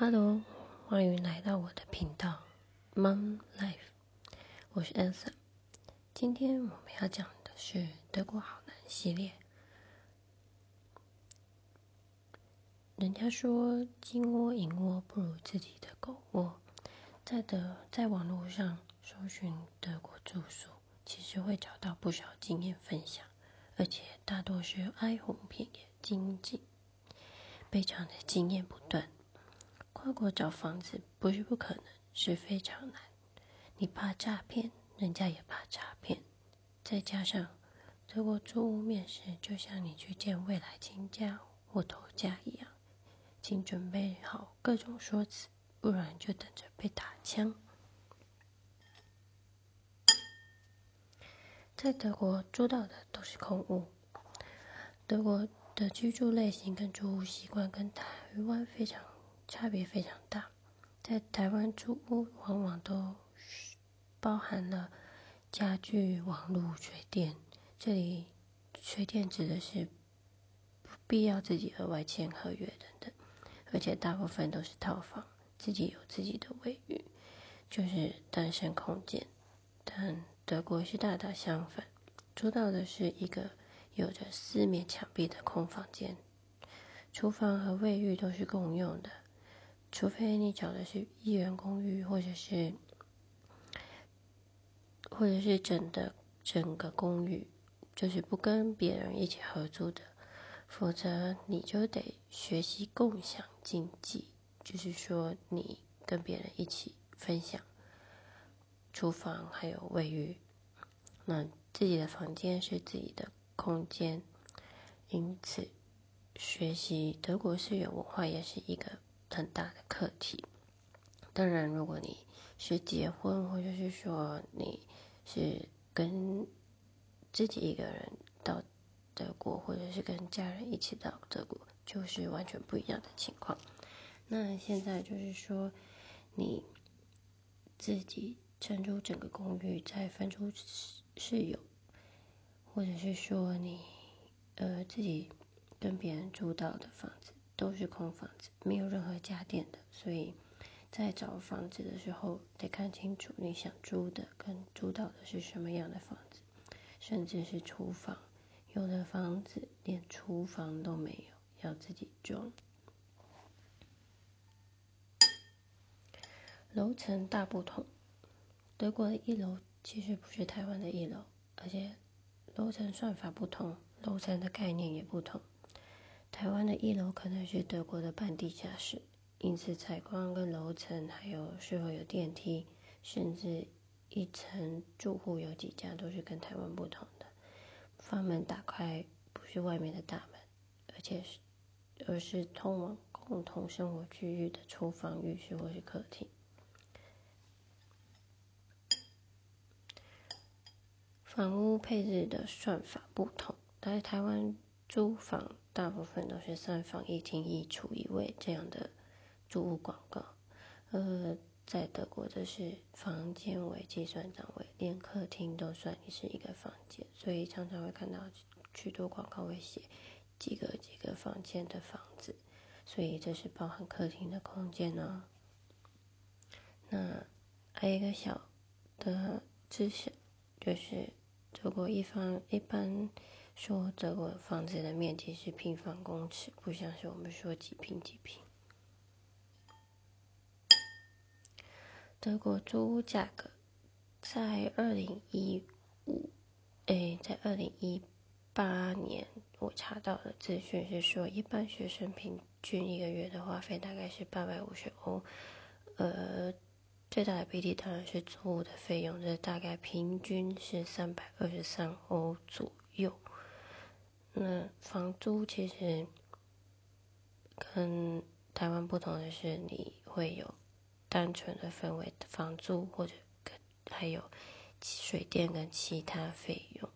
Hello，欢迎来到我的频道 Mom Life，我是 Elsa。今天我们要讲的是德国好难系列。人家说金窝银窝不如自己的狗窝，在德在网络上搜寻德国住宿，其实会找到不少经验分享，而且大多是哀鸿遍野、经济非常的经验不断。跨国找房子不是不可能，是非常难。你怕诈骗，人家也怕诈骗。再加上德国租屋面试，就像你去见未来亲家或头家一样，请准备好各种说辞，不然就等着被打枪。在德国租到的都是空屋。德国的居住类型跟住屋习惯跟台湾非常。差别非常大，在台湾租屋往往都包含了家具、网络、水电。这里水电指的是不必要自己额外签合约等等，而且大部分都是套房，自己有自己的卫浴，就是单身空间。但德国是大大相反，租到的是一个有着四面墙壁的空房间，厨房和卫浴都是共用的。除非你找的是一人公寓，或者是，或者是整的整个公寓，就是不跟别人一起合租的，否则你就得学习共享经济，就是说你跟别人一起分享厨房还有卫浴，那自己的房间是自己的空间，因此学习德国式有文化也是一个。很大的课题。当然，如果你是结婚，或者是说你是跟自己一个人到德国，或者是跟家人一起到德国，就是完全不一样的情况。那现在就是说，你自己承租整个公寓，再分出室友，或者是说你呃自己跟别人租到的房子。都是空房子，没有任何家电的，所以在找房子的时候得看清楚你想租的跟租到的是什么样的房子，甚至是厨房，有的房子连厨房都没有，要自己装。楼层大不同，德国的一楼其实不是台湾的一楼，而且楼层算法不同，楼层的概念也不同。台湾的一楼可能是德国的半地下室，因此采光跟楼层，还有是否有电梯，甚至一层住户有几家，都是跟台湾不同的。房门打开不是外面的大门，而且是而是通往共同生活区域的厨房、浴室或是客厅。房屋配置的算法不同，在台湾租房。大部分都是三房一厅一厨一卫这样的租屋广告，呃，在德国这是房间为计算单位，连客厅都算你是一个房间，所以常常会看到许多广告会写几个几个房间的房子，所以这是包含客厅的空间呢。那还有一个小的知识，就是德国一方一般。说德国房子的面积是平方公尺，不像是我们说几平几平。德国租屋价格在二零一五，哎，在二零一八年我查到的资讯是说，一般学生平均一个月的花费大概是八百五十欧，呃，最大的比例当然是租屋的费用，这大概平均是三百二十三欧左右。那房租其实跟台湾不同的是，你会有单纯的分为房租或者还有水电跟其他费用。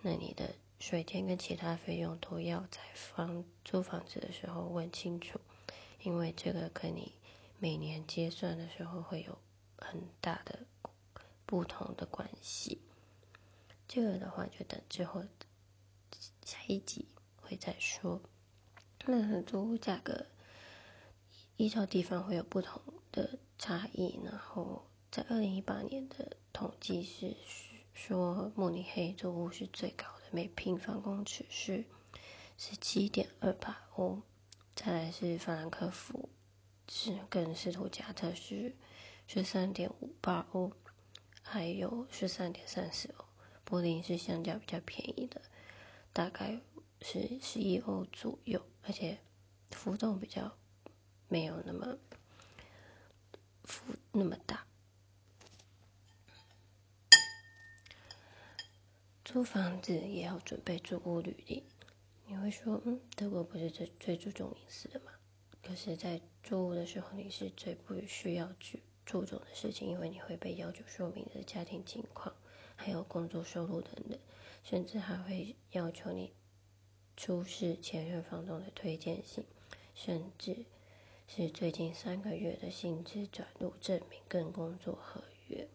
那你的水电跟其他费用都要在房租房子的时候问清楚，因为这个跟你每年结算的时候会有很大的不同的关系。这个的话就等之后。下一集会再说。那租屋价格依照地方会有不同的差异。然后在二零一八年的统计是说，慕尼黑租屋是最高的，每平方公尺是十七点二八欧。再来是法兰克福，是跟斯图加特是十三点五八欧，还有十三点三四欧。柏林是相较比较便宜的，大概是十一欧左右，而且浮动比较没有那么浮那么大。租房子也要准备租屋履历。你会说，嗯，德国不是最最注重隐私的嘛？可是，在租屋的时候，你是最不需要去注重的事情，因为你会被要求说明你的家庭情况，还有工作收入等等，甚至还会要求你出示前任房东的推荐信，甚至是最近三个月的薪资转入证明跟工作合约。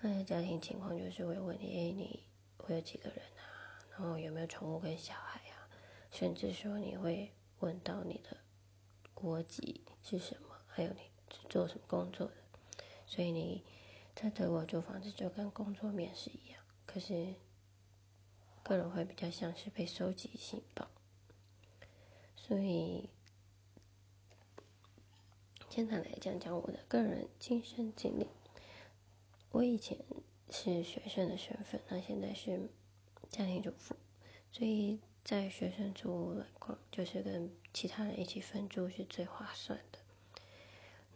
那家庭情况就是会问你，哎，你会有几个人啊？然后有没有宠物跟小孩啊？甚至说你会问到你的国籍是什么，还有你是做什么工作的，所以你在德国租房子就跟工作面试一样，可是个人会比较像是被收集情报。所以简单来讲讲我的个人亲身经历，我以前是学生的身份，那现在是家庭主妇，所以。在学生住来讲，就是跟其他人一起分租是最划算的。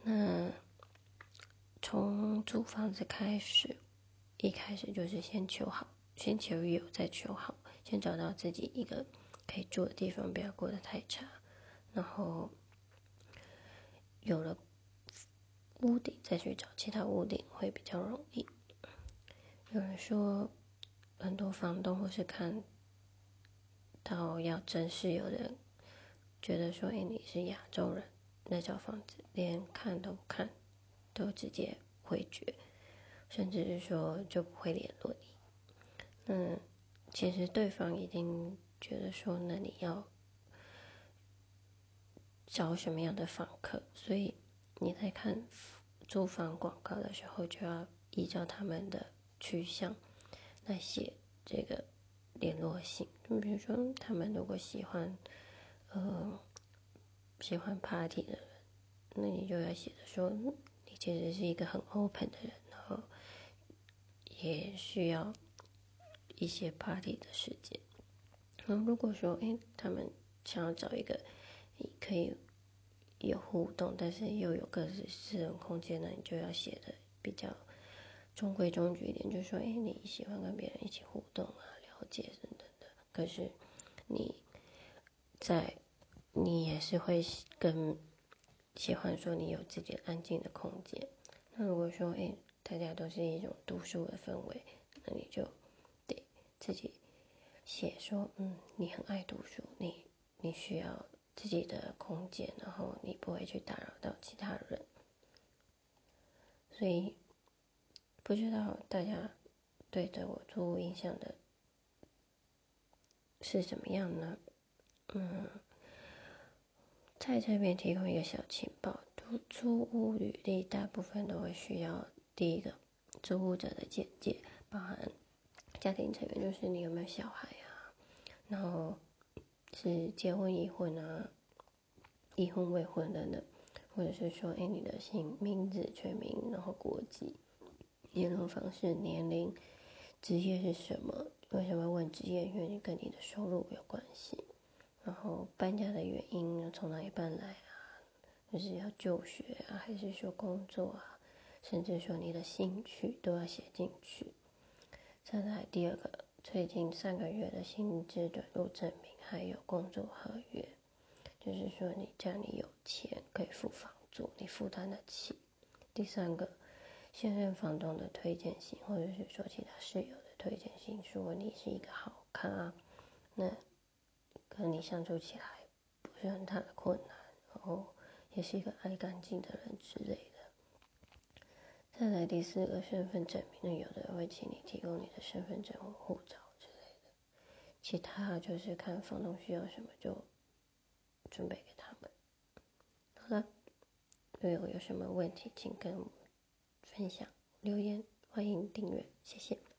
那从租房子开始，一开始就是先求好，先求有，再求好，先找到自己一个可以住的地方，不要过得太差。然后有了屋顶，再去找其他屋顶会比较容易。有人说，很多房东或是看。到要真室友的，觉得说：“哎，你是亚洲人，那找房子连看都不看，都直接回绝，甚至是说就不会联络你。”嗯，其实对方已经觉得说：“那你要找什么样的房客？”所以你在看租房广告的时候，就要依照他们的趋向来写这个。联络信，就比如说，他们如果喜欢，呃，喜欢 party 的人，那你就要写的说，其实是一个很 open 的人，然后也需要一些 party 的时间。然后如果说，哎，他们想要找一个可以有互动，但是又有各自私人空间的，你就要写的比较中规中矩一点，就说，哎，你喜欢跟别人一起互动啊。了解等等的，可是你在你也是会跟喜欢说你有自己安静的空间。那如果说哎，大家都是一种读书的氛围，那你就得自己写说，嗯，你很爱读书，你你需要自己的空间，然后你不会去打扰到其他人。所以不知道大家对着我做印象的。是怎么样呢？嗯，在这边提供一个小情报：租租屋履历大部分都会需要第一个租屋者的简介，包含家庭成员，就是你有没有小孩啊，然后是结婚已婚啊，已婚未婚等等，或者是说，哎，你的姓名字全名，然后国籍、联络方式、年龄、职业是什么。为什么问职业？因为跟你的收入有关系。搬家的原因，从哪里搬来啊？就是要就学啊，还是说工作啊？甚至说你的兴趣都要写进去。再来第二个，最近三个月的薪资转入证明，还有工作合约，就是说你家里有钱可以付房租，你负担得起。第三个，现任房东的推荐信，或者是说其他室友的。推荐信说你是一个好咖，那跟你相处起来不是很大的困难，然后也是一个爱干净的人之类的。再来第四个身份证明，呢有的人会请你提供你的身份证或护照之类的，其他就是看房东需要什么就准备给他们。好了，如果有什么问题，请跟我分享留言，欢迎订阅，谢谢。